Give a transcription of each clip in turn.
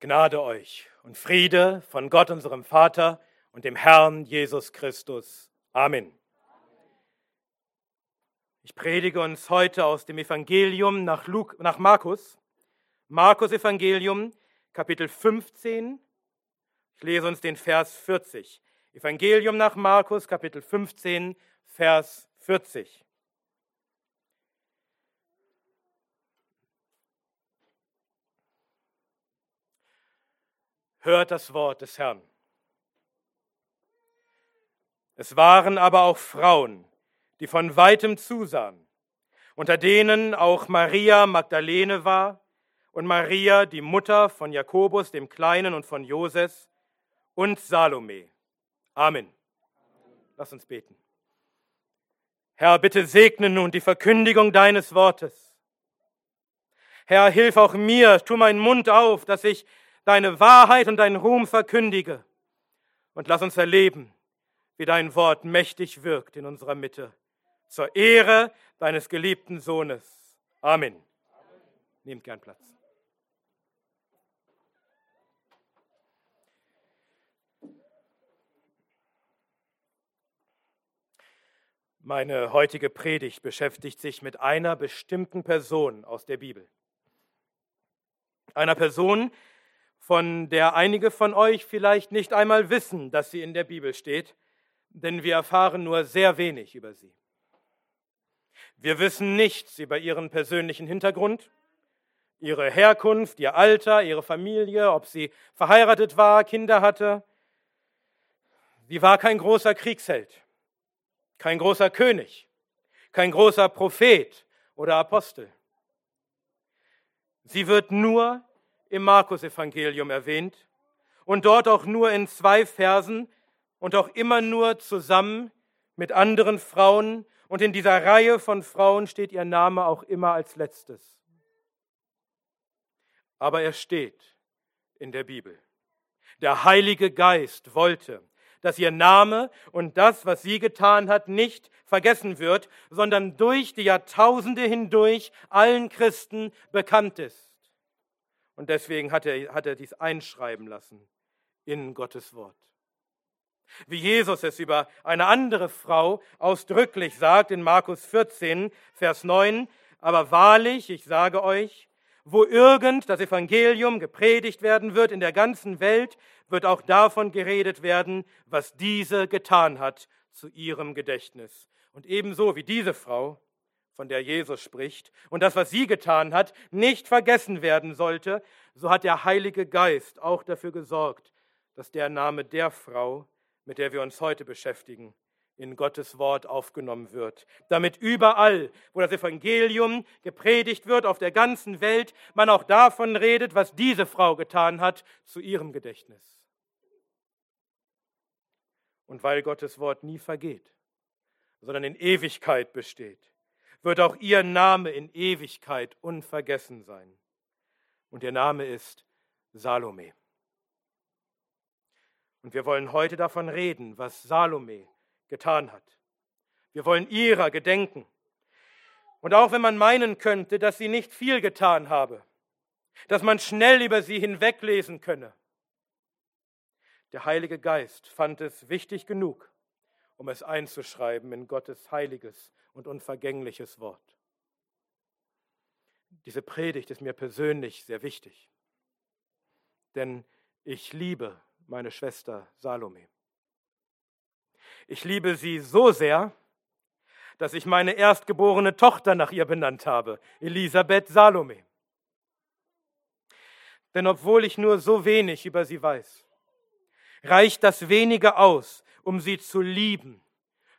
Gnade euch und Friede von Gott, unserem Vater und dem Herrn Jesus Christus. Amen. Ich predige uns heute aus dem Evangelium nach, Luke, nach Markus, Markus Evangelium, Kapitel 15. Ich lese uns den Vers 40. Evangelium nach Markus, Kapitel 15, Vers 40. Hört das Wort des Herrn. Es waren aber auch Frauen, die von weitem zusahen, unter denen auch Maria Magdalene war und Maria, die Mutter von Jakobus dem Kleinen und von Joses und Salome. Amen. Lass uns beten. Herr, bitte segne nun die Verkündigung deines Wortes. Herr, hilf auch mir, tu meinen Mund auf, dass ich deine Wahrheit und deinen Ruhm verkündige. Und lass uns erleben, wie dein Wort mächtig wirkt in unserer Mitte. Zur Ehre deines geliebten Sohnes. Amen. Amen. Nehmt gern Platz. Meine heutige Predigt beschäftigt sich mit einer bestimmten Person aus der Bibel. Einer Person, von der einige von euch vielleicht nicht einmal wissen, dass sie in der Bibel steht, denn wir erfahren nur sehr wenig über sie. Wir wissen nichts über ihren persönlichen Hintergrund, ihre Herkunft, ihr Alter, ihre Familie, ob sie verheiratet war, Kinder hatte. Sie war kein großer Kriegsheld, kein großer König, kein großer Prophet oder Apostel. Sie wird nur im Markus-Evangelium erwähnt und dort auch nur in zwei Versen und auch immer nur zusammen mit anderen Frauen. Und in dieser Reihe von Frauen steht ihr Name auch immer als letztes. Aber er steht in der Bibel. Der Heilige Geist wollte, dass ihr Name und das, was sie getan hat, nicht vergessen wird, sondern durch die Jahrtausende hindurch allen Christen bekannt ist. Und deswegen hat er, hat er dies einschreiben lassen in Gottes Wort. Wie Jesus es über eine andere Frau ausdrücklich sagt in Markus 14, Vers 9, aber wahrlich, ich sage euch, wo irgend das Evangelium gepredigt werden wird in der ganzen Welt, wird auch davon geredet werden, was diese getan hat zu ihrem Gedächtnis. Und ebenso wie diese Frau von der Jesus spricht, und das, was sie getan hat, nicht vergessen werden sollte, so hat der Heilige Geist auch dafür gesorgt, dass der Name der Frau, mit der wir uns heute beschäftigen, in Gottes Wort aufgenommen wird, damit überall, wo das Evangelium gepredigt wird auf der ganzen Welt, man auch davon redet, was diese Frau getan hat, zu ihrem Gedächtnis. Und weil Gottes Wort nie vergeht, sondern in Ewigkeit besteht, wird auch ihr Name in Ewigkeit unvergessen sein. Und ihr Name ist Salome. Und wir wollen heute davon reden, was Salome getan hat. Wir wollen ihrer gedenken. Und auch wenn man meinen könnte, dass sie nicht viel getan habe, dass man schnell über sie hinweglesen könne, der Heilige Geist fand es wichtig genug, um es einzuschreiben in Gottes heiliges und unvergängliches Wort. Diese Predigt ist mir persönlich sehr wichtig, denn ich liebe meine Schwester Salome. Ich liebe sie so sehr, dass ich meine erstgeborene Tochter nach ihr benannt habe, Elisabeth Salome. Denn obwohl ich nur so wenig über sie weiß, reicht das wenige aus, um sie zu lieben,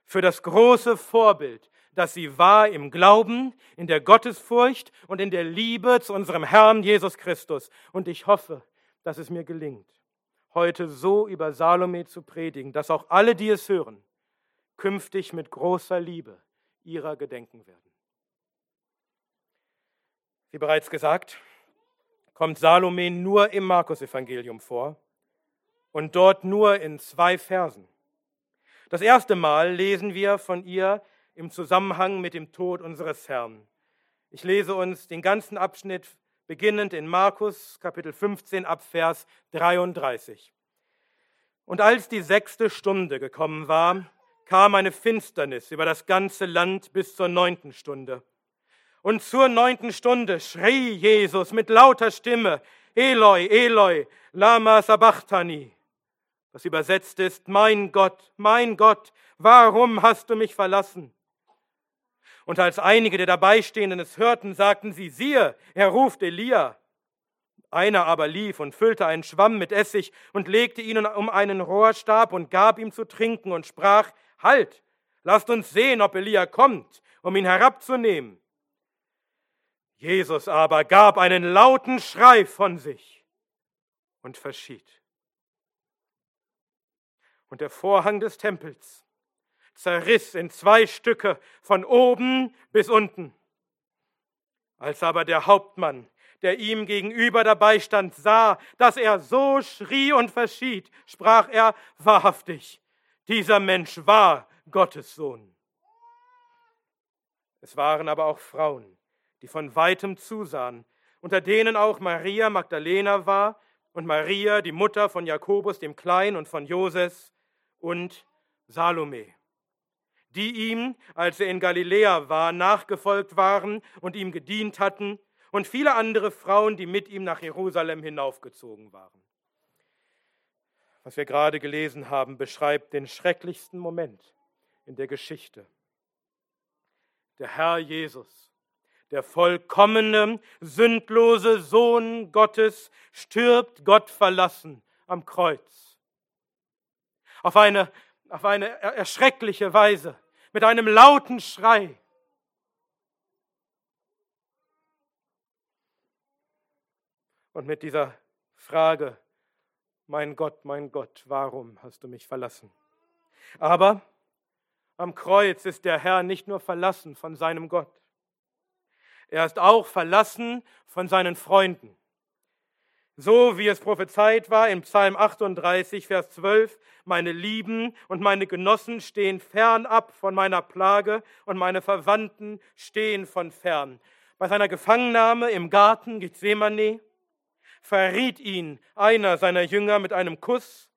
für das große Vorbild, dass sie war im Glauben, in der Gottesfurcht und in der Liebe zu unserem Herrn Jesus Christus. Und ich hoffe, dass es mir gelingt, heute so über Salome zu predigen, dass auch alle, die es hören, künftig mit großer Liebe ihrer gedenken werden. Wie bereits gesagt, kommt Salome nur im Markus-Evangelium vor und dort nur in zwei Versen. Das erste Mal lesen wir von ihr im Zusammenhang mit dem Tod unseres Herrn. Ich lese uns den ganzen Abschnitt beginnend in Markus Kapitel 15 ab Vers 33. Und als die sechste Stunde gekommen war, kam eine Finsternis über das ganze Land bis zur neunten Stunde. Und zur neunten Stunde schrie Jesus mit lauter Stimme, Eloi, Eloi, lama sabachthani. Was übersetzt ist, mein Gott, mein Gott, warum hast du mich verlassen? Und als einige der Dabeistehenden es hörten, sagten sie, siehe, er ruft Elia. Einer aber lief und füllte einen Schwamm mit Essig und legte ihn um einen Rohrstab und gab ihm zu trinken und sprach, Halt, lasst uns sehen, ob Elia kommt, um ihn herabzunehmen. Jesus aber gab einen lauten Schrei von sich und verschied. Und der Vorhang des Tempels zerriss in zwei Stücke von oben bis unten. Als aber der Hauptmann, der ihm gegenüber dabei stand, sah, dass er so schrie und verschied, sprach er wahrhaftig, dieser Mensch war Gottes Sohn. Es waren aber auch Frauen, die von weitem zusahen, unter denen auch Maria Magdalena war und Maria, die Mutter von Jakobus dem Kleinen und von Joses und Salome, die ihm, als er in Galiläa war, nachgefolgt waren und ihm gedient hatten, und viele andere Frauen, die mit ihm nach Jerusalem hinaufgezogen waren was wir gerade gelesen haben, beschreibt den schrecklichsten Moment in der Geschichte. Der Herr Jesus, der vollkommene, sündlose Sohn Gottes, stirbt Gott verlassen am Kreuz. Auf eine, auf eine erschreckliche Weise, mit einem lauten Schrei. Und mit dieser Frage, mein Gott, mein Gott, warum hast du mich verlassen? Aber am Kreuz ist der Herr nicht nur verlassen von seinem Gott, er ist auch verlassen von seinen Freunden. So wie es prophezeit war im Psalm 38, Vers 12, meine Lieben und meine Genossen stehen fernab von meiner Plage und meine Verwandten stehen von fern. Bei seiner Gefangennahme im Garten Gethsemane verriet ihn einer seiner Jünger mit einem Kuss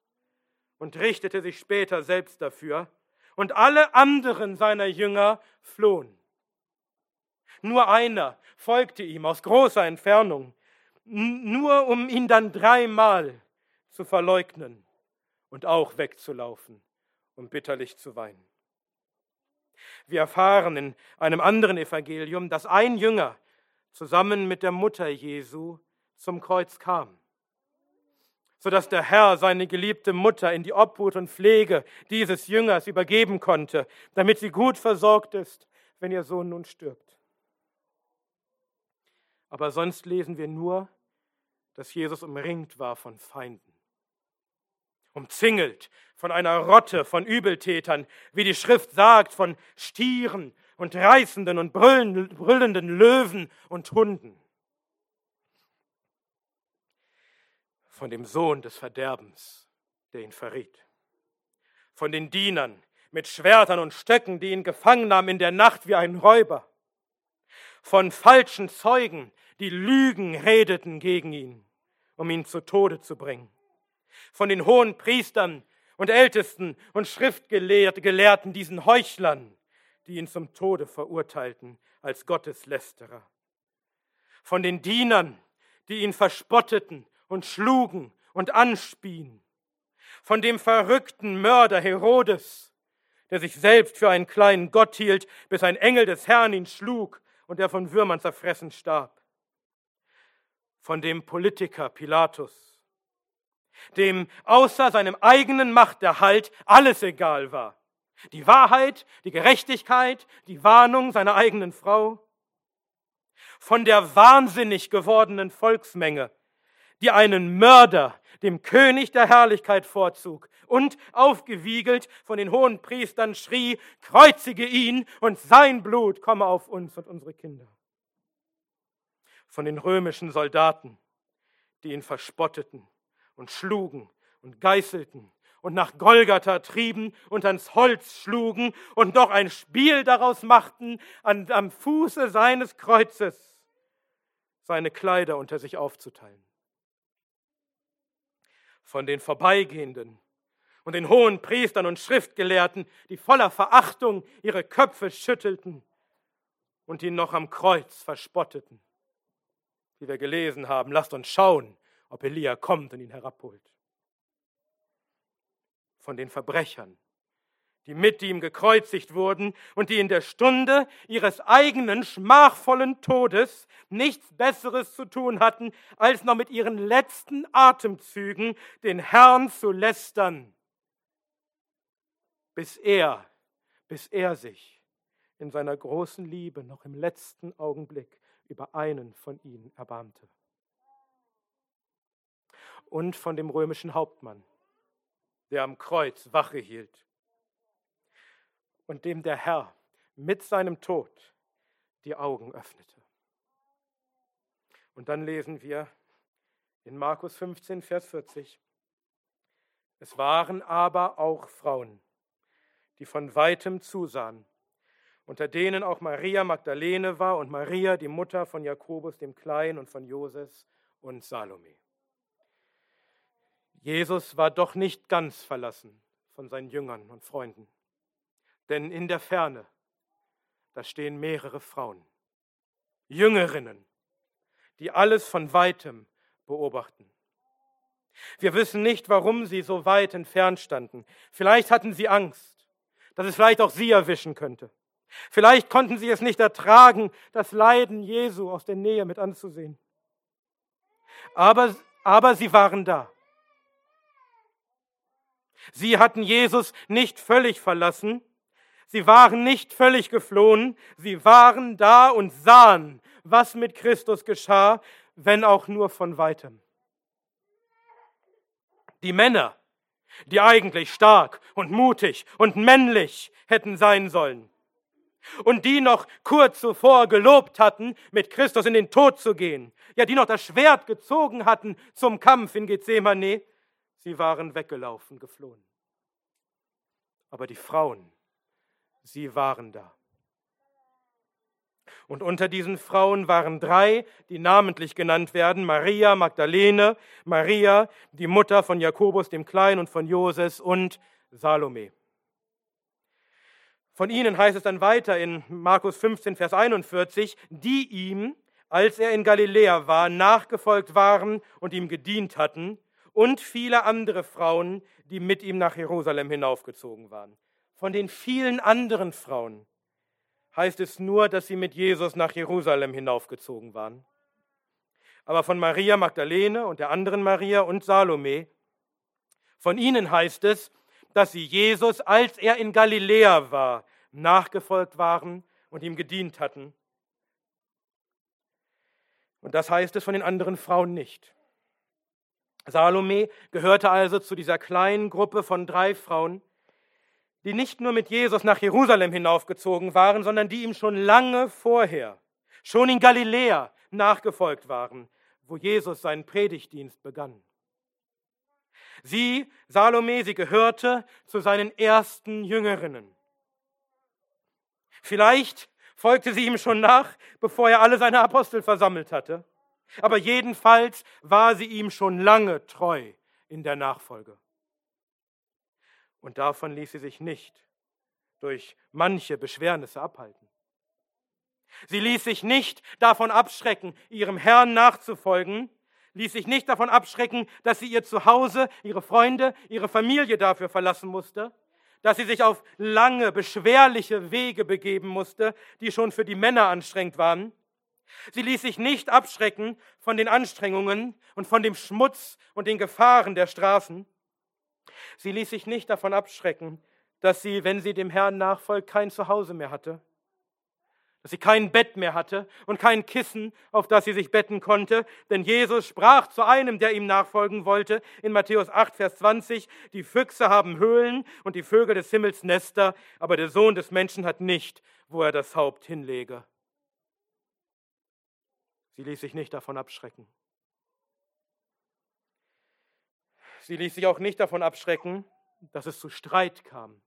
und richtete sich später selbst dafür, und alle anderen seiner Jünger flohen. Nur einer folgte ihm aus großer Entfernung, nur um ihn dann dreimal zu verleugnen und auch wegzulaufen, um bitterlich zu weinen. Wir erfahren in einem anderen Evangelium, dass ein Jünger zusammen mit der Mutter Jesu zum Kreuz kam, sodass der Herr seine geliebte Mutter in die Obhut und Pflege dieses Jüngers übergeben konnte, damit sie gut versorgt ist, wenn ihr Sohn nun stirbt. Aber sonst lesen wir nur, dass Jesus umringt war von Feinden, umzingelt von einer Rotte von Übeltätern, wie die Schrift sagt, von Stieren und reißenden und brüllenden Löwen und Hunden. von dem Sohn des Verderbens, der ihn verriet, von den Dienern mit Schwertern und Stöcken, die ihn gefangen nahmen in der Nacht wie ein Räuber, von falschen Zeugen, die Lügen redeten gegen ihn, um ihn zu Tode zu bringen, von den hohen Priestern und Ältesten und Schriftgelehrten, diesen Heuchlern, die ihn zum Tode verurteilten als Gotteslästerer, von den Dienern, die ihn verspotteten und schlugen und anspien. Von dem verrückten Mörder Herodes, der sich selbst für einen kleinen Gott hielt, bis ein Engel des Herrn ihn schlug und er von Würmern zerfressen starb. Von dem Politiker Pilatus, dem außer seinem eigenen Machterhalt alles egal war. Die Wahrheit, die Gerechtigkeit, die Warnung seiner eigenen Frau. Von der wahnsinnig gewordenen Volksmenge, die einen Mörder dem König der Herrlichkeit vorzug und aufgewiegelt von den hohen Priestern schrie, kreuzige ihn und sein Blut komme auf uns und unsere Kinder. Von den römischen Soldaten, die ihn verspotteten und schlugen und geißelten und nach Golgatha trieben und ans Holz schlugen und noch ein Spiel daraus machten an, am Fuße seines Kreuzes seine Kleider unter sich aufzuteilen. Von den Vorbeigehenden und den hohen Priestern und Schriftgelehrten, die voller Verachtung ihre Köpfe schüttelten und ihn noch am Kreuz verspotteten. Wie wir gelesen haben, lasst uns schauen, ob Elia kommt und ihn herabholt. Von den Verbrechern, die mit ihm gekreuzigt wurden und die in der Stunde ihres eigenen schmachvollen Todes nichts Besseres zu tun hatten, als noch mit ihren letzten Atemzügen den Herrn zu lästern, bis er, bis er sich in seiner großen Liebe noch im letzten Augenblick über einen von ihnen erbarmte. Und von dem römischen Hauptmann, der am Kreuz Wache hielt und dem der Herr mit seinem Tod die Augen öffnete. Und dann lesen wir in Markus 15, Vers 40. Es waren aber auch Frauen, die von weitem zusahen, unter denen auch Maria Magdalene war und Maria, die Mutter von Jakobus dem Kleinen und von Joses und Salome. Jesus war doch nicht ganz verlassen von seinen Jüngern und Freunden. Denn in der Ferne, da stehen mehrere Frauen, Jüngerinnen, die alles von weitem beobachten. Wir wissen nicht, warum sie so weit entfernt standen. Vielleicht hatten sie Angst, dass es vielleicht auch sie erwischen könnte. Vielleicht konnten sie es nicht ertragen, das Leiden Jesu aus der Nähe mit anzusehen. Aber, aber sie waren da. Sie hatten Jesus nicht völlig verlassen, Sie waren nicht völlig geflohen, sie waren da und sahen, was mit Christus geschah, wenn auch nur von weitem. Die Männer, die eigentlich stark und mutig und männlich hätten sein sollen und die noch kurz zuvor gelobt hatten, mit Christus in den Tod zu gehen, ja, die noch das Schwert gezogen hatten zum Kampf in Gethsemane, sie waren weggelaufen, geflohen. Aber die Frauen, sie waren da. Und unter diesen Frauen waren drei, die namentlich genannt werden, Maria Magdalene, Maria, die Mutter von Jakobus dem Kleinen und von Joses und Salome. Von ihnen heißt es dann weiter in Markus 15, Vers 41, die ihm, als er in Galiläa war, nachgefolgt waren und ihm gedient hatten, und viele andere Frauen, die mit ihm nach Jerusalem hinaufgezogen waren. Von den vielen anderen Frauen heißt es nur, dass sie mit Jesus nach Jerusalem hinaufgezogen waren. Aber von Maria Magdalene und der anderen Maria und Salome, von ihnen heißt es, dass sie Jesus, als er in Galiläa war, nachgefolgt waren und ihm gedient hatten. Und das heißt es von den anderen Frauen nicht. Salome gehörte also zu dieser kleinen Gruppe von drei Frauen, die nicht nur mit Jesus nach Jerusalem hinaufgezogen waren, sondern die ihm schon lange vorher, schon in Galiläa nachgefolgt waren, wo Jesus seinen Predigtdienst begann. Sie, Salome, sie gehörte zu seinen ersten Jüngerinnen. Vielleicht folgte sie ihm schon nach, bevor er alle seine Apostel versammelt hatte. Aber jedenfalls war sie ihm schon lange treu in der Nachfolge. Und davon ließ sie sich nicht durch manche Beschwernisse abhalten. Sie ließ sich nicht davon abschrecken, ihrem Herrn nachzufolgen, ließ sich nicht davon abschrecken, dass sie ihr Zuhause, ihre Freunde, ihre Familie dafür verlassen musste, dass sie sich auf lange, beschwerliche Wege begeben musste, die schon für die Männer anstrengend waren. Sie ließ sich nicht abschrecken von den Anstrengungen und von dem Schmutz und den Gefahren der Straßen. Sie ließ sich nicht davon abschrecken, dass sie, wenn sie dem Herrn nachfolgt, kein Zuhause mehr hatte, dass sie kein Bett mehr hatte und kein Kissen, auf das sie sich betten konnte. Denn Jesus sprach zu einem, der ihm nachfolgen wollte, in Matthäus 8, Vers 20, die Füchse haben Höhlen und die Vögel des Himmels Nester, aber der Sohn des Menschen hat nicht, wo er das Haupt hinlege. Sie ließ sich nicht davon abschrecken. Sie ließ sich auch nicht davon abschrecken, dass es zu Streit kam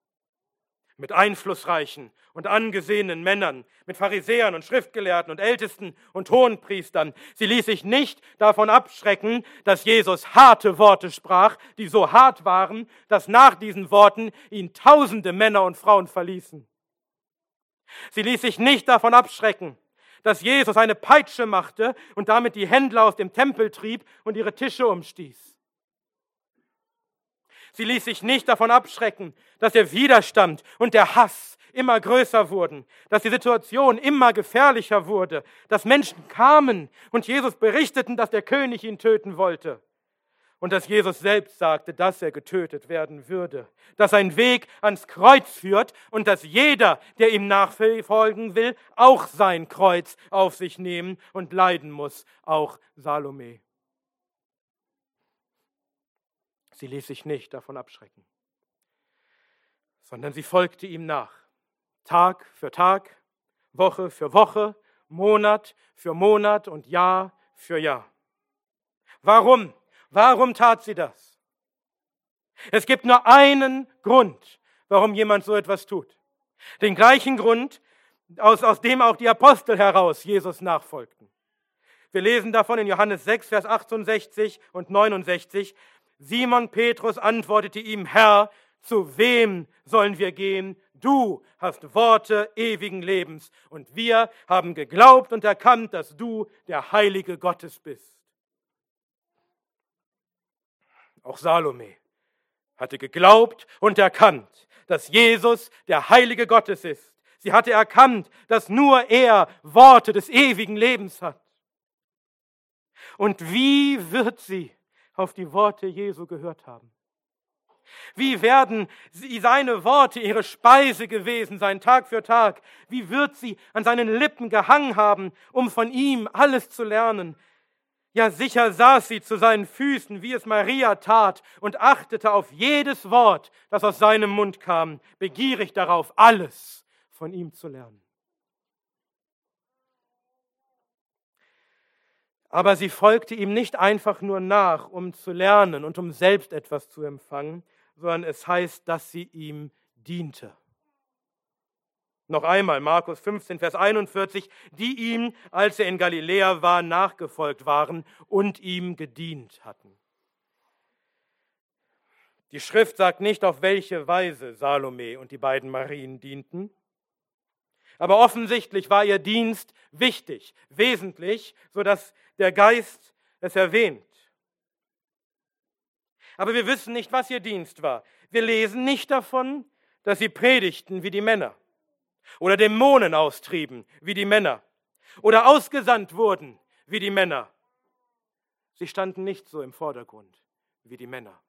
mit einflussreichen und angesehenen Männern, mit Pharisäern und Schriftgelehrten und Ältesten und Hohenpriestern. Sie ließ sich nicht davon abschrecken, dass Jesus harte Worte sprach, die so hart waren, dass nach diesen Worten ihn tausende Männer und Frauen verließen. Sie ließ sich nicht davon abschrecken, dass Jesus eine Peitsche machte und damit die Händler aus dem Tempel trieb und ihre Tische umstieß. Sie ließ sich nicht davon abschrecken, dass der Widerstand und der Hass immer größer wurden, dass die Situation immer gefährlicher wurde, dass Menschen kamen und Jesus berichteten, dass der König ihn töten wollte und dass Jesus selbst sagte, dass er getötet werden würde, dass sein Weg ans Kreuz führt und dass jeder, der ihm nachfolgen will, auch sein Kreuz auf sich nehmen und leiden muss, auch Salome. Sie ließ sich nicht davon abschrecken, sondern sie folgte ihm nach, Tag für Tag, Woche für Woche, Monat für Monat und Jahr für Jahr. Warum? Warum tat sie das? Es gibt nur einen Grund, warum jemand so etwas tut. Den gleichen Grund, aus, aus dem auch die Apostel heraus Jesus nachfolgten. Wir lesen davon in Johannes 6, Vers 68 und 69. Simon Petrus antwortete ihm, Herr, zu wem sollen wir gehen? Du hast Worte ewigen Lebens und wir haben geglaubt und erkannt, dass du der Heilige Gottes bist. Auch Salome hatte geglaubt und erkannt, dass Jesus der Heilige Gottes ist. Sie hatte erkannt, dass nur er Worte des ewigen Lebens hat. Und wie wird sie auf die Worte Jesu gehört haben. Wie werden sie, seine Worte ihre Speise gewesen sein, Tag für Tag? Wie wird sie an seinen Lippen gehangen haben, um von ihm alles zu lernen? Ja, sicher saß sie zu seinen Füßen, wie es Maria tat, und achtete auf jedes Wort, das aus seinem Mund kam, begierig darauf, alles von ihm zu lernen. Aber sie folgte ihm nicht einfach nur nach, um zu lernen und um selbst etwas zu empfangen, sondern es heißt, dass sie ihm diente. Noch einmal Markus 15, Vers 41, die ihm, als er in Galiläa war, nachgefolgt waren und ihm gedient hatten. Die Schrift sagt nicht, auf welche Weise Salome und die beiden Marien dienten. Aber offensichtlich war ihr Dienst wichtig, wesentlich, sodass der Geist es erwähnt. Aber wir wissen nicht, was ihr Dienst war. Wir lesen nicht davon, dass sie predigten wie die Männer oder Dämonen austrieben wie die Männer oder ausgesandt wurden wie die Männer. Sie standen nicht so im Vordergrund wie die Männer.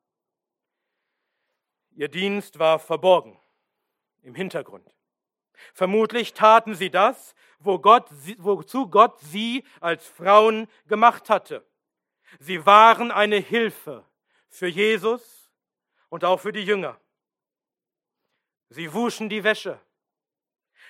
Ihr Dienst war verborgen im Hintergrund. Vermutlich taten sie das, wo Gott, wozu Gott sie als Frauen gemacht hatte. Sie waren eine Hilfe für Jesus und auch für die Jünger. Sie wuschen die Wäsche.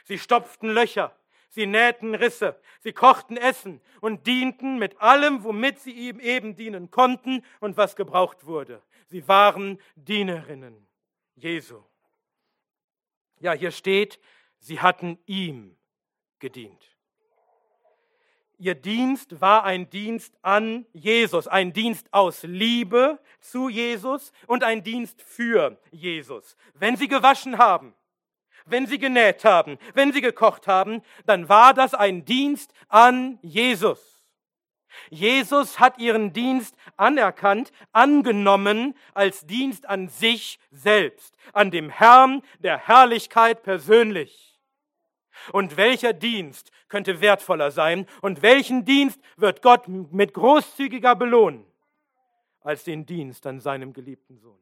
Sie stopften Löcher. Sie nähten Risse. Sie kochten Essen und dienten mit allem, womit sie ihm eben dienen konnten und was gebraucht wurde. Sie waren Dienerinnen Jesu. Ja, hier steht, Sie hatten ihm gedient. Ihr Dienst war ein Dienst an Jesus, ein Dienst aus Liebe zu Jesus und ein Dienst für Jesus. Wenn sie gewaschen haben, wenn sie genäht haben, wenn sie gekocht haben, dann war das ein Dienst an Jesus. Jesus hat ihren Dienst anerkannt, angenommen als Dienst an sich selbst, an dem Herrn der Herrlichkeit persönlich. Und welcher Dienst könnte wertvoller sein? Und welchen Dienst wird Gott mit großzügiger belohnen als den Dienst an seinem geliebten Sohn?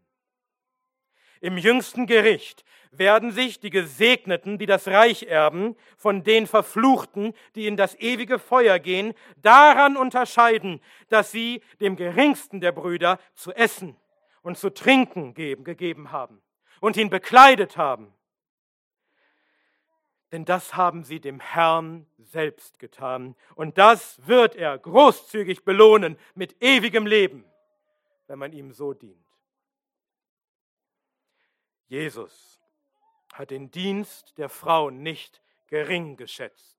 Im jüngsten Gericht werden sich die Gesegneten, die das Reich erben, von den Verfluchten, die in das ewige Feuer gehen, daran unterscheiden, dass sie dem geringsten der Brüder zu essen und zu trinken geben, gegeben haben und ihn bekleidet haben denn das haben sie dem Herrn selbst getan. Und das wird er großzügig belohnen mit ewigem Leben, wenn man ihm so dient. Jesus hat den Dienst der Frauen nicht gering geschätzt.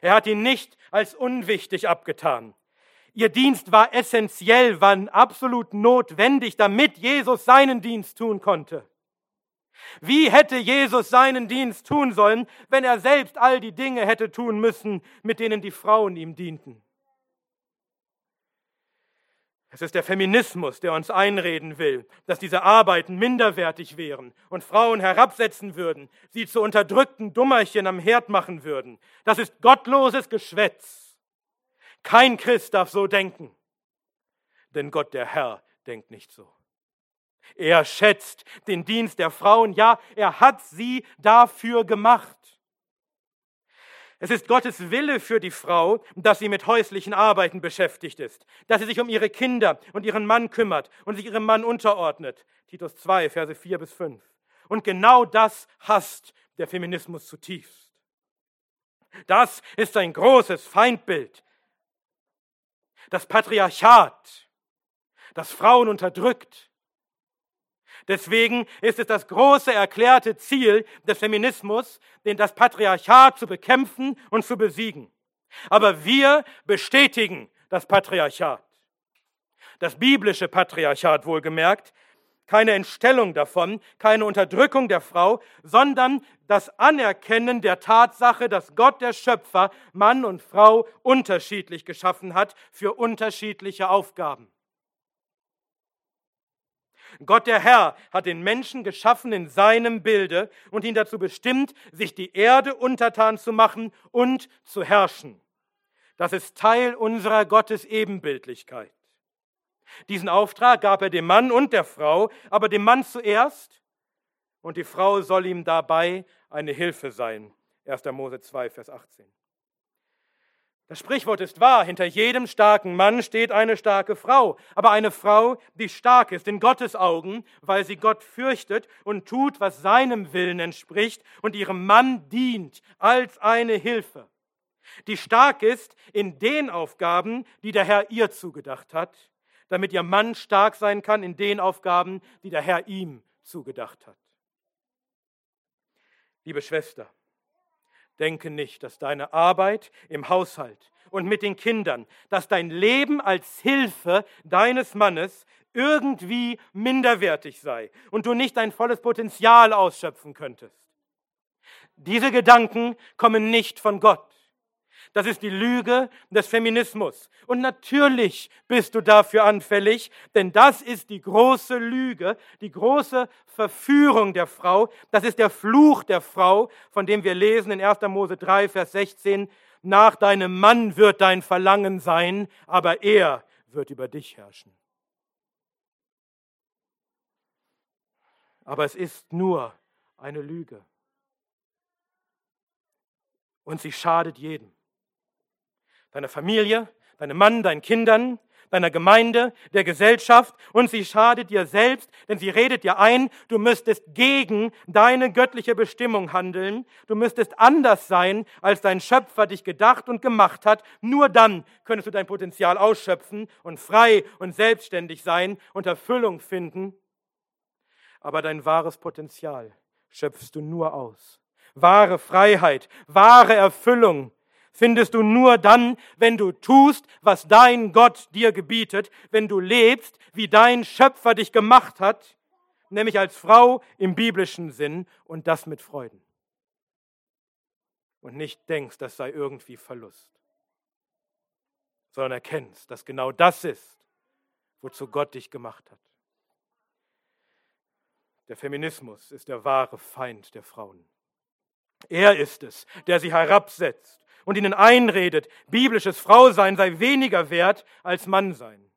Er hat ihn nicht als unwichtig abgetan. Ihr Dienst war essentiell, war absolut notwendig, damit Jesus seinen Dienst tun konnte. Wie hätte Jesus seinen Dienst tun sollen, wenn er selbst all die Dinge hätte tun müssen, mit denen die Frauen ihm dienten? Es ist der Feminismus, der uns einreden will, dass diese Arbeiten minderwertig wären und Frauen herabsetzen würden, sie zu unterdrückten Dummerchen am Herd machen würden. Das ist gottloses Geschwätz. Kein Christ darf so denken, denn Gott der Herr denkt nicht so. Er schätzt den Dienst der Frauen, ja, er hat sie dafür gemacht. Es ist Gottes Wille für die Frau, dass sie mit häuslichen Arbeiten beschäftigt ist, dass sie sich um ihre Kinder und ihren Mann kümmert und sich ihrem Mann unterordnet. Titus 2, Verse 4 bis 5. Und genau das hasst der Feminismus zutiefst. Das ist ein großes Feindbild. Das Patriarchat, das Frauen unterdrückt, Deswegen ist es das große erklärte Ziel des Feminismus, den das Patriarchat zu bekämpfen und zu besiegen. Aber wir bestätigen das Patriarchat. Das biblische Patriarchat wohlgemerkt, keine Entstellung davon, keine Unterdrückung der Frau, sondern das Anerkennen der Tatsache, dass Gott der Schöpfer Mann und Frau unterschiedlich geschaffen hat für unterschiedliche Aufgaben. Gott der Herr hat den Menschen geschaffen in seinem Bilde und ihn dazu bestimmt, sich die Erde untertan zu machen und zu herrschen. Das ist Teil unserer Gottesebenbildlichkeit. Diesen Auftrag gab er dem Mann und der Frau, aber dem Mann zuerst und die Frau soll ihm dabei eine Hilfe sein. 1. Mose 2, Vers 18. Das Sprichwort ist wahr, hinter jedem starken Mann steht eine starke Frau, aber eine Frau, die stark ist in Gottes Augen, weil sie Gott fürchtet und tut, was seinem Willen entspricht und ihrem Mann dient als eine Hilfe, die stark ist in den Aufgaben, die der Herr ihr zugedacht hat, damit ihr Mann stark sein kann in den Aufgaben, die der Herr ihm zugedacht hat. Liebe Schwester, Denke nicht, dass deine Arbeit im Haushalt und mit den Kindern, dass dein Leben als Hilfe deines Mannes irgendwie minderwertig sei und du nicht dein volles Potenzial ausschöpfen könntest. Diese Gedanken kommen nicht von Gott. Das ist die Lüge des Feminismus. Und natürlich bist du dafür anfällig, denn das ist die große Lüge, die große Verführung der Frau. Das ist der Fluch der Frau, von dem wir lesen in 1. Mose 3, Vers 16. Nach deinem Mann wird dein Verlangen sein, aber er wird über dich herrschen. Aber es ist nur eine Lüge. Und sie schadet jedem deiner Familie, deinem Mann, deinen Kindern, deiner Gemeinde, der Gesellschaft und sie schadet dir selbst, denn sie redet dir ein, du müsstest gegen deine göttliche Bestimmung handeln, du müsstest anders sein, als dein Schöpfer dich gedacht und gemacht hat. Nur dann könntest du dein Potenzial ausschöpfen und frei und selbstständig sein und Erfüllung finden. Aber dein wahres Potenzial schöpfst du nur aus. Wahre Freiheit, wahre Erfüllung findest du nur dann, wenn du tust, was dein Gott dir gebietet, wenn du lebst, wie dein Schöpfer dich gemacht hat, nämlich als Frau im biblischen Sinn und das mit Freuden. Und nicht denkst, das sei irgendwie Verlust, sondern erkennst, dass genau das ist, wozu Gott dich gemacht hat. Der Feminismus ist der wahre Feind der Frauen. Er ist es, der sie herabsetzt und ihnen einredet, biblisches Frausein sei weniger wert als Mannsein.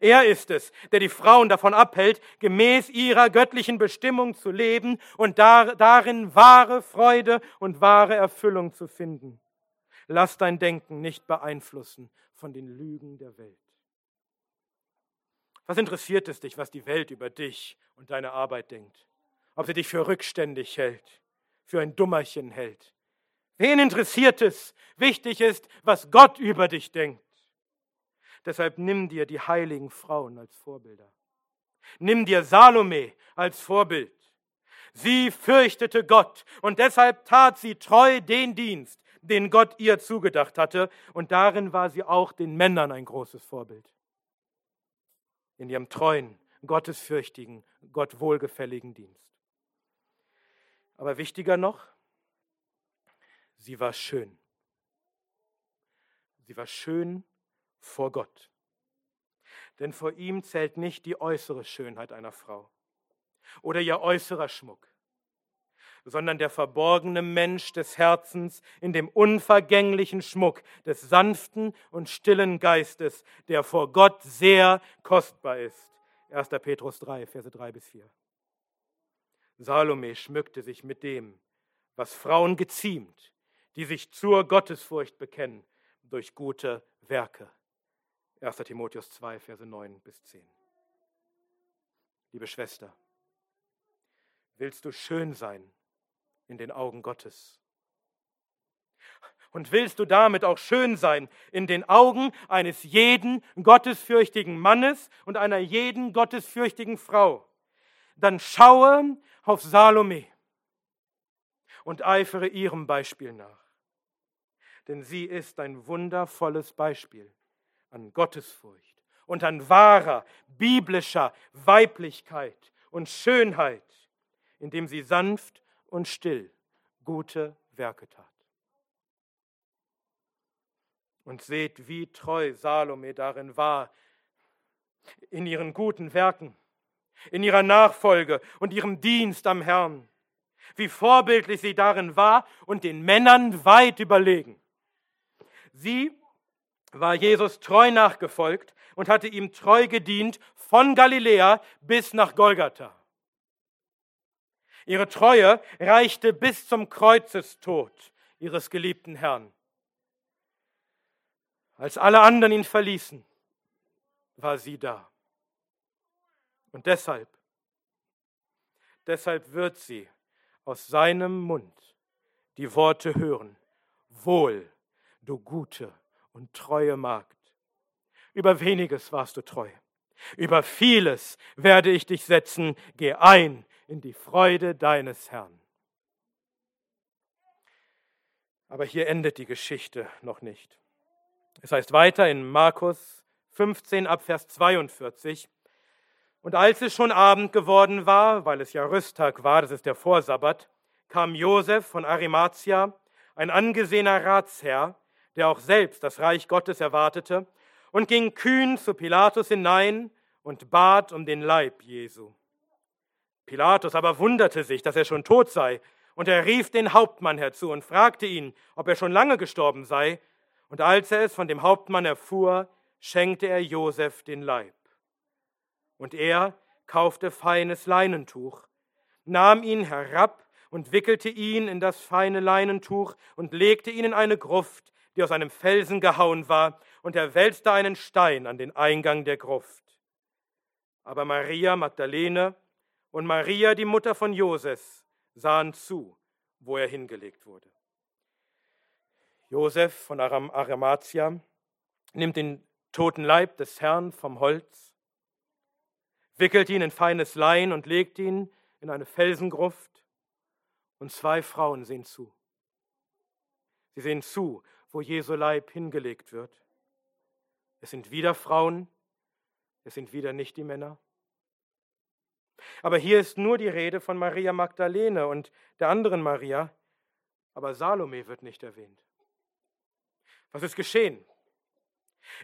Er ist es, der die Frauen davon abhält, gemäß ihrer göttlichen Bestimmung zu leben und darin wahre Freude und wahre Erfüllung zu finden. Lass dein Denken nicht beeinflussen von den Lügen der Welt. Was interessiert es dich, was die Welt über dich und deine Arbeit denkt? Ob sie dich für rückständig hält, für ein Dummerchen hält, Wen interessiert es? Wichtig ist, was Gott über dich denkt. Deshalb nimm dir die heiligen Frauen als Vorbilder. Nimm dir Salome als Vorbild. Sie fürchtete Gott und deshalb tat sie treu den Dienst, den Gott ihr zugedacht hatte. Und darin war sie auch den Männern ein großes Vorbild. In ihrem treuen, gottesfürchtigen, Gott wohlgefälligen Dienst. Aber wichtiger noch, sie war schön. Sie war schön vor Gott. Denn vor ihm zählt nicht die äußere Schönheit einer Frau oder ihr äußerer Schmuck, sondern der verborgene Mensch des Herzens in dem unvergänglichen Schmuck des sanften und stillen Geistes, der vor Gott sehr kostbar ist. 1. Petrus 3, Verse 3 bis 4. Salome schmückte sich mit dem, was Frauen geziemt, die sich zur Gottesfurcht bekennen, durch gute Werke. 1. Timotheus 2, Verse 9 bis 10. Liebe Schwester, willst du schön sein in den Augen Gottes? Und willst du damit auch schön sein in den Augen eines jeden gottesfürchtigen Mannes und einer jeden gottesfürchtigen Frau? Dann schaue auf Salome und eifere ihrem Beispiel nach. Denn sie ist ein wundervolles Beispiel an Gottesfurcht und an wahrer biblischer Weiblichkeit und Schönheit, indem sie sanft und still gute Werke tat. Und seht, wie treu Salome darin war, in ihren guten Werken, in ihrer Nachfolge und ihrem Dienst am Herrn, wie vorbildlich sie darin war und den Männern weit überlegen. Sie war Jesus treu nachgefolgt und hatte ihm treu gedient von Galiläa bis nach Golgatha. Ihre Treue reichte bis zum Kreuzestod ihres geliebten Herrn. Als alle anderen ihn verließen, war sie da. Und deshalb, deshalb wird sie aus seinem Mund die Worte hören, wohl, du gute und treue Magd. Über weniges warst du treu. Über vieles werde ich dich setzen. Geh ein in die Freude deines Herrn. Aber hier endet die Geschichte noch nicht. Es heißt weiter in Markus 15 ab Vers 42, und als es schon Abend geworden war, weil es ja Rüsttag war, das ist der Vorsabbat, kam Josef von Arimathia, ein angesehener Ratsherr, der auch selbst das Reich Gottes erwartete, und ging kühn zu Pilatus hinein und bat um den Leib Jesu. Pilatus aber wunderte sich, dass er schon tot sei, und er rief den Hauptmann herzu und fragte ihn, ob er schon lange gestorben sei. Und als er es von dem Hauptmann erfuhr, schenkte er Josef den Leib. Und er kaufte feines Leinentuch, nahm ihn herab und wickelte ihn in das feine Leinentuch und legte ihn in eine Gruft, die aus einem Felsen gehauen war, und er wälzte einen Stein an den Eingang der Gruft. Aber Maria Magdalene und Maria, die Mutter von Josef, sahen zu, wo er hingelegt wurde. Josef von Arimathea nimmt den toten Leib des Herrn vom Holz, wickelt ihn in feines Lein und legt ihn in eine Felsengruft, und zwei Frauen sehen zu. Sie sehen zu, wo Jesu Leib hingelegt wird. Es sind wieder Frauen, es sind wieder nicht die Männer. Aber hier ist nur die Rede von Maria Magdalene und der anderen Maria, aber Salome wird nicht erwähnt. Was ist geschehen?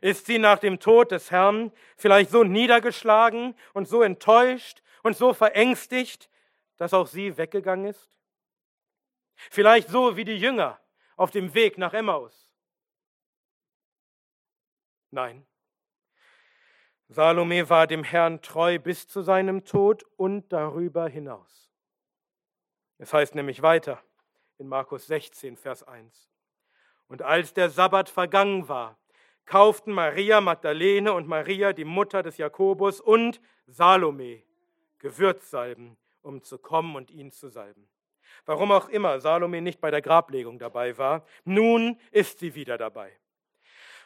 Ist sie nach dem Tod des Herrn vielleicht so niedergeschlagen und so enttäuscht und so verängstigt, dass auch sie weggegangen ist? Vielleicht so wie die Jünger auf dem Weg nach Emmaus. Nein. Salome war dem Herrn treu bis zu seinem Tod und darüber hinaus. Es heißt nämlich weiter in Markus 16, Vers 1. Und als der Sabbat vergangen war, kauften Maria Magdalene und Maria, die Mutter des Jakobus, und Salome Gewürzsalben, um zu kommen und ihn zu salben. Warum auch immer Salome nicht bei der Grablegung dabei war, nun ist sie wieder dabei.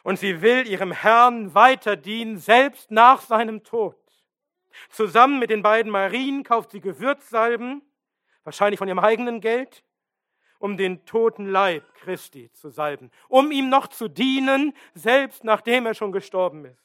Und sie will ihrem Herrn weiter dienen, selbst nach seinem Tod. Zusammen mit den beiden Marien kauft sie Gewürzsalben wahrscheinlich von ihrem eigenen Geld, um den toten Leib Christi zu salben, um ihm noch zu dienen, selbst nachdem er schon gestorben ist.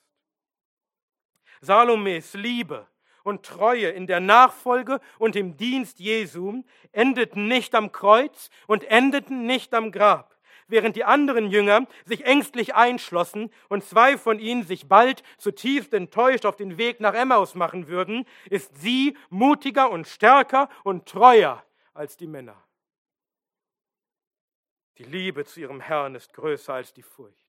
Salomes Liebe und Treue in der Nachfolge und im Dienst Jesu endeten nicht am Kreuz und endeten nicht am Grab. Während die anderen Jünger sich ängstlich einschlossen und zwei von ihnen sich bald zutiefst enttäuscht auf den Weg nach Emmaus machen würden, ist sie mutiger und stärker und treuer als die Männer. Die Liebe zu ihrem Herrn ist größer als die Furcht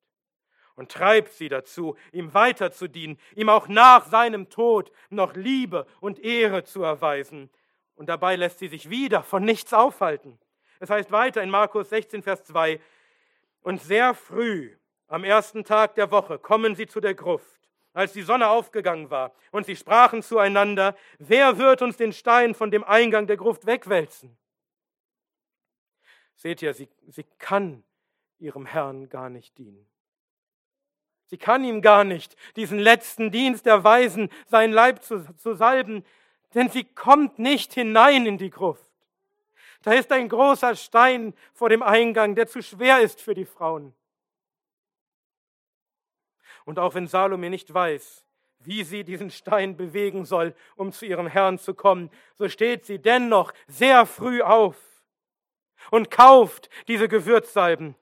und treibt sie dazu, ihm weiter zu dienen, ihm auch nach seinem Tod noch Liebe und Ehre zu erweisen. Und dabei lässt sie sich wieder von nichts aufhalten. Es heißt weiter in Markus 16, Vers 2, und sehr früh am ersten Tag der Woche kommen sie zu der Gruft, als die Sonne aufgegangen war, und sie sprachen zueinander, wer wird uns den Stein von dem Eingang der Gruft wegwälzen? Seht ihr, sie, sie kann ihrem Herrn gar nicht dienen. Sie kann ihm gar nicht diesen letzten Dienst erweisen, seinen Leib zu, zu salben, denn sie kommt nicht hinein in die Gruft. Da ist ein großer Stein vor dem Eingang, der zu schwer ist für die Frauen. Und auch wenn Salome nicht weiß, wie sie diesen Stein bewegen soll, um zu ihrem Herrn zu kommen, so steht sie dennoch sehr früh auf und kauft diese Gewürzsalben.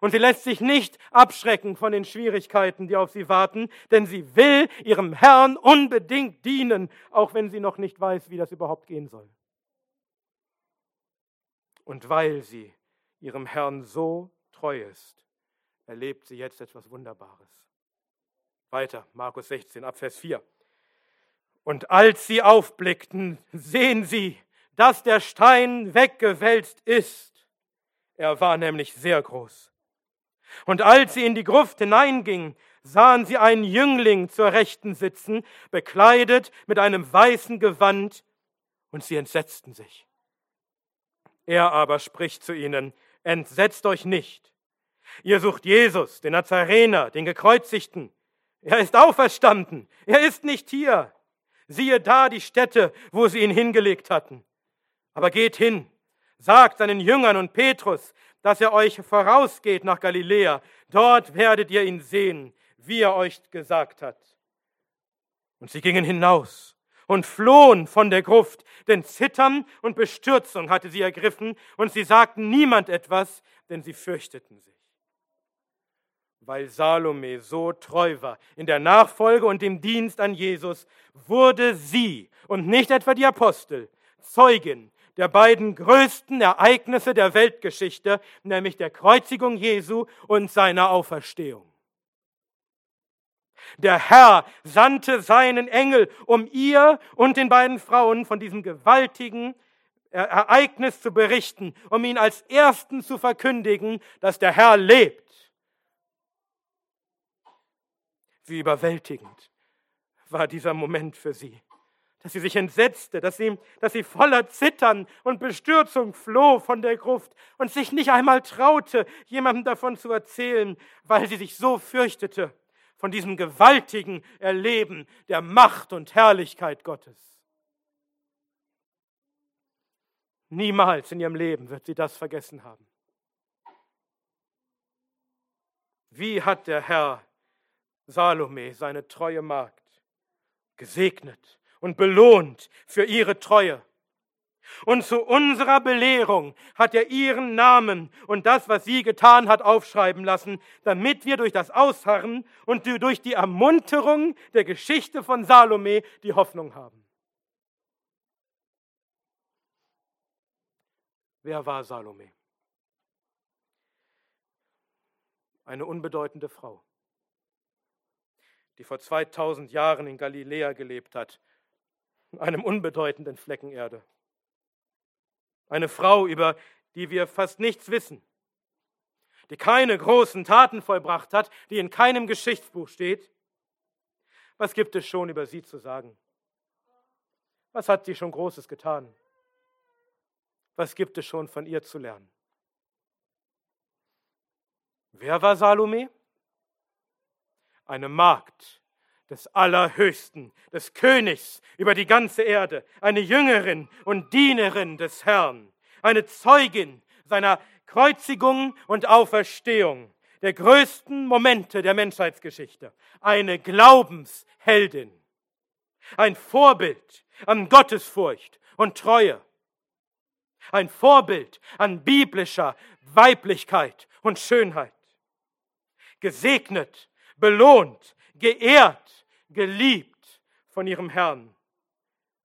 Und sie lässt sich nicht abschrecken von den Schwierigkeiten, die auf sie warten, denn sie will ihrem Herrn unbedingt dienen, auch wenn sie noch nicht weiß, wie das überhaupt gehen soll. Und weil sie ihrem Herrn so treu ist, erlebt sie jetzt etwas Wunderbares. Weiter, Markus 16, Abvers 4. Und als sie aufblickten, sehen sie, dass der Stein weggewälzt ist. Er war nämlich sehr groß. Und als sie in die Gruft hineingingen, sahen sie einen Jüngling zur Rechten sitzen, bekleidet mit einem weißen Gewand, und sie entsetzten sich. Er aber spricht zu ihnen, entsetzt euch nicht. Ihr sucht Jesus, den Nazarener, den Gekreuzigten. Er ist auferstanden. Er ist nicht hier. Siehe da die Stätte, wo sie ihn hingelegt hatten. Aber geht hin, sagt seinen Jüngern und Petrus, dass er euch vorausgeht nach Galiläa. Dort werdet ihr ihn sehen, wie er euch gesagt hat. Und sie gingen hinaus und flohen von der Gruft, denn Zittern und Bestürzung hatte sie ergriffen, und sie sagten niemand etwas, denn sie fürchteten sich. Weil Salome so treu war in der Nachfolge und im Dienst an Jesus, wurde sie und nicht etwa die Apostel Zeugin der beiden größten Ereignisse der Weltgeschichte, nämlich der Kreuzigung Jesu und seiner Auferstehung. Der Herr sandte seinen Engel, um ihr und den beiden Frauen von diesem gewaltigen Ereignis zu berichten, um ihn als ersten zu verkündigen, dass der Herr lebt. Wie überwältigend war dieser Moment für sie dass sie sich entsetzte, dass sie, dass sie voller Zittern und Bestürzung floh von der Gruft und sich nicht einmal traute, jemandem davon zu erzählen, weil sie sich so fürchtete von diesem gewaltigen Erleben der Macht und Herrlichkeit Gottes. Niemals in ihrem Leben wird sie das vergessen haben. Wie hat der Herr Salome, seine treue Magd, gesegnet und belohnt für ihre Treue. Und zu unserer Belehrung hat er ihren Namen und das, was sie getan hat, aufschreiben lassen, damit wir durch das Ausharren und durch die Ermunterung der Geschichte von Salome die Hoffnung haben. Wer war Salome? Eine unbedeutende Frau, die vor 2000 Jahren in Galiläa gelebt hat einem unbedeutenden Flecken Erde. Eine Frau, über die wir fast nichts wissen, die keine großen Taten vollbracht hat, die in keinem Geschichtsbuch steht. Was gibt es schon über sie zu sagen? Was hat sie schon Großes getan? Was gibt es schon von ihr zu lernen? Wer war Salome? Eine Magd des Allerhöchsten, des Königs über die ganze Erde, eine Jüngerin und Dienerin des Herrn, eine Zeugin seiner Kreuzigung und Auferstehung, der größten Momente der Menschheitsgeschichte, eine Glaubensheldin, ein Vorbild an Gottesfurcht und Treue, ein Vorbild an biblischer Weiblichkeit und Schönheit, gesegnet, belohnt, geehrt, geliebt von ihrem Herrn,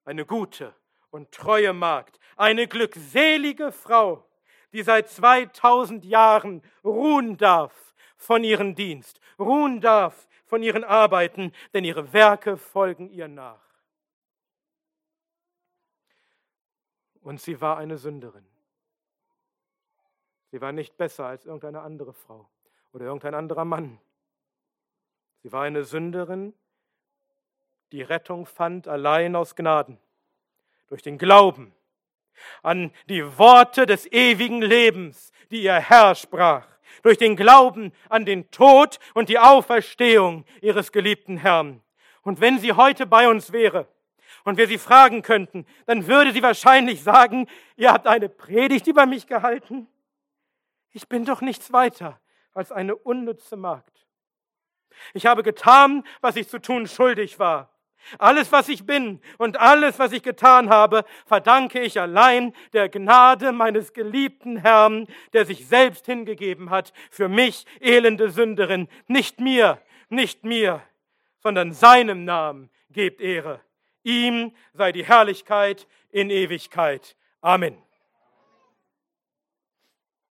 eine gute und treue Magd, eine glückselige Frau, die seit 2000 Jahren ruhen darf von ihrem Dienst, ruhen darf von ihren Arbeiten, denn ihre Werke folgen ihr nach. Und sie war eine Sünderin. Sie war nicht besser als irgendeine andere Frau oder irgendein anderer Mann. Sie war eine Sünderin, die Rettung fand allein aus Gnaden, durch den Glauben an die Worte des ewigen Lebens, die ihr Herr sprach, durch den Glauben an den Tod und die Auferstehung ihres geliebten Herrn. Und wenn sie heute bei uns wäre und wir sie fragen könnten, dann würde sie wahrscheinlich sagen, ihr habt eine Predigt über mich gehalten. Ich bin doch nichts weiter als eine unnütze Magd. Ich habe getan, was ich zu tun schuldig war. Alles, was ich bin und alles, was ich getan habe, verdanke ich allein der Gnade meines geliebten Herrn, der sich selbst hingegeben hat für mich, elende Sünderin. Nicht mir, nicht mir, sondern seinem Namen gebt Ehre. Ihm sei die Herrlichkeit in Ewigkeit. Amen.